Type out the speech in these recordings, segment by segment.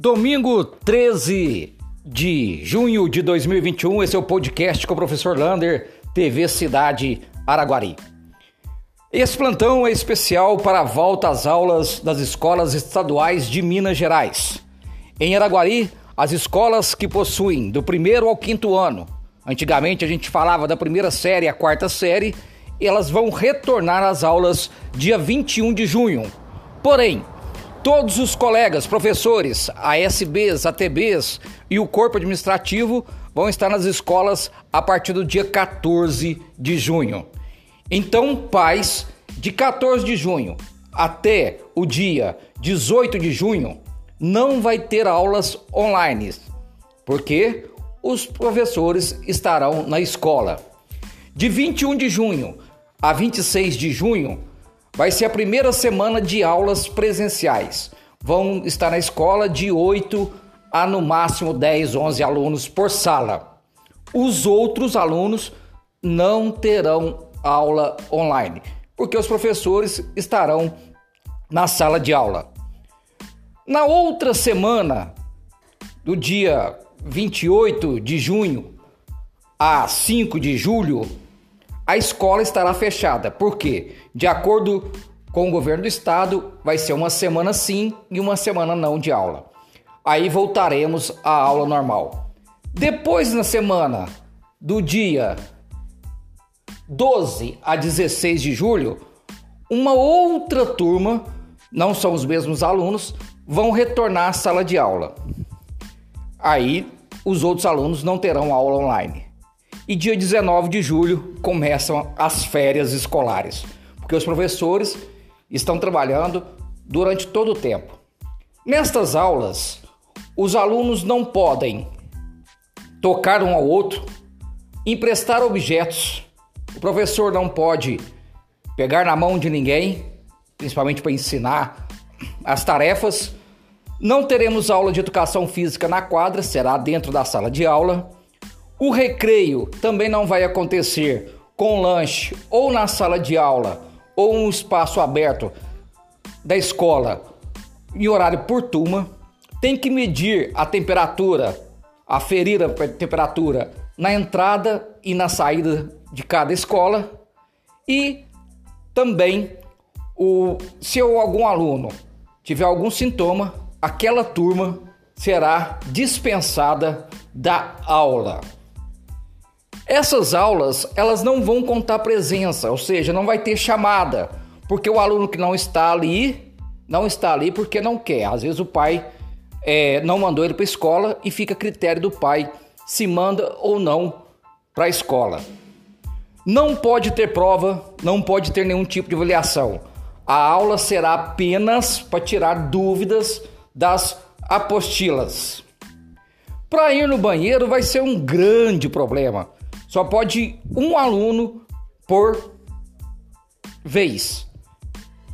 Domingo 13 de junho de 2021, esse é o podcast com o professor Lander, TV Cidade Araguari. Esse plantão é especial para a volta às aulas das escolas estaduais de Minas Gerais. Em Araguari, as escolas que possuem do primeiro ao quinto ano, antigamente a gente falava da primeira série à quarta série, elas vão retornar às aulas dia 21 de junho. Porém, Todos os colegas, professores, ASBs, ATBs e o corpo administrativo vão estar nas escolas a partir do dia 14 de junho. Então, pais, de 14 de junho até o dia 18 de junho, não vai ter aulas online, porque os professores estarão na escola. De 21 de junho a 26 de junho, Vai ser a primeira semana de aulas presenciais. Vão estar na escola de 8 a no máximo 10, 11 alunos por sala. Os outros alunos não terão aula online, porque os professores estarão na sala de aula. Na outra semana, do dia 28 de junho a 5 de julho, a escola estará fechada. Por quê? De acordo com o governo do estado, vai ser uma semana sim e uma semana não de aula. Aí voltaremos à aula normal. Depois na semana do dia 12 a 16 de julho, uma outra turma, não são os mesmos alunos, vão retornar à sala de aula. Aí os outros alunos não terão aula online. E dia 19 de julho começam as férias escolares, porque os professores estão trabalhando durante todo o tempo. Nestas aulas, os alunos não podem tocar um ao outro, emprestar objetos. O professor não pode pegar na mão de ninguém, principalmente para ensinar as tarefas. Não teremos aula de educação física na quadra, será dentro da sala de aula. O recreio também não vai acontecer com lanche ou na sala de aula ou um espaço aberto da escola em horário por turma. Tem que medir a temperatura, aferir a temperatura na entrada e na saída de cada escola e também o se algum aluno tiver algum sintoma, aquela turma será dispensada da aula. Essas aulas, elas não vão contar presença, ou seja, não vai ter chamada, porque o aluno que não está ali, não está ali porque não quer. Às vezes o pai é, não mandou ele para a escola e fica a critério do pai se manda ou não para a escola. Não pode ter prova, não pode ter nenhum tipo de avaliação. A aula será apenas para tirar dúvidas das apostilas. Para ir no banheiro vai ser um grande problema. Só pode um aluno por vez.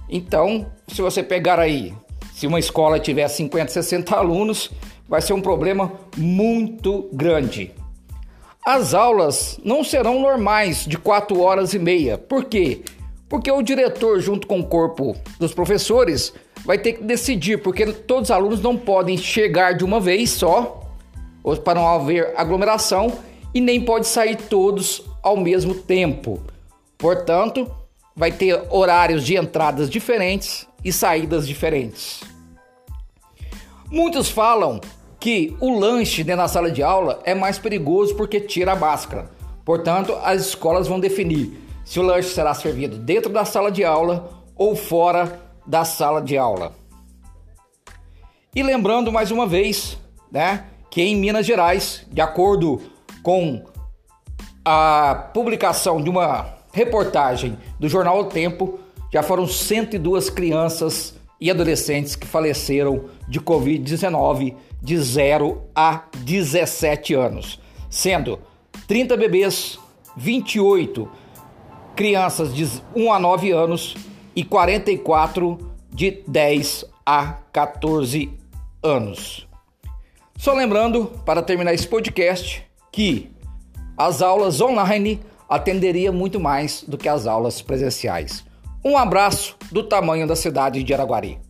Então, se você pegar aí, se uma escola tiver 50, 60 alunos, vai ser um problema muito grande. As aulas não serão normais de 4 horas e meia. Por quê? Porque o diretor, junto com o corpo dos professores, vai ter que decidir, porque todos os alunos não podem chegar de uma vez só, para não haver aglomeração, e nem pode sair todos ao mesmo tempo. Portanto, vai ter horários de entradas diferentes e saídas diferentes. Muitos falam que o lanche dentro da sala de aula é mais perigoso porque tira a máscara. Portanto, as escolas vão definir se o lanche será servido dentro da sala de aula ou fora da sala de aula. E lembrando mais uma vez, né, que em Minas Gerais, de acordo com a publicação de uma reportagem do jornal O Tempo, já foram 102 crianças e adolescentes que faleceram de Covid-19 de 0 a 17 anos, sendo 30 bebês, 28 crianças de 1 a 9 anos e 44 de 10 a 14 anos. Só lembrando, para terminar esse podcast, que as aulas online atenderia muito mais do que as aulas presenciais. Um abraço do tamanho da cidade de Araguari.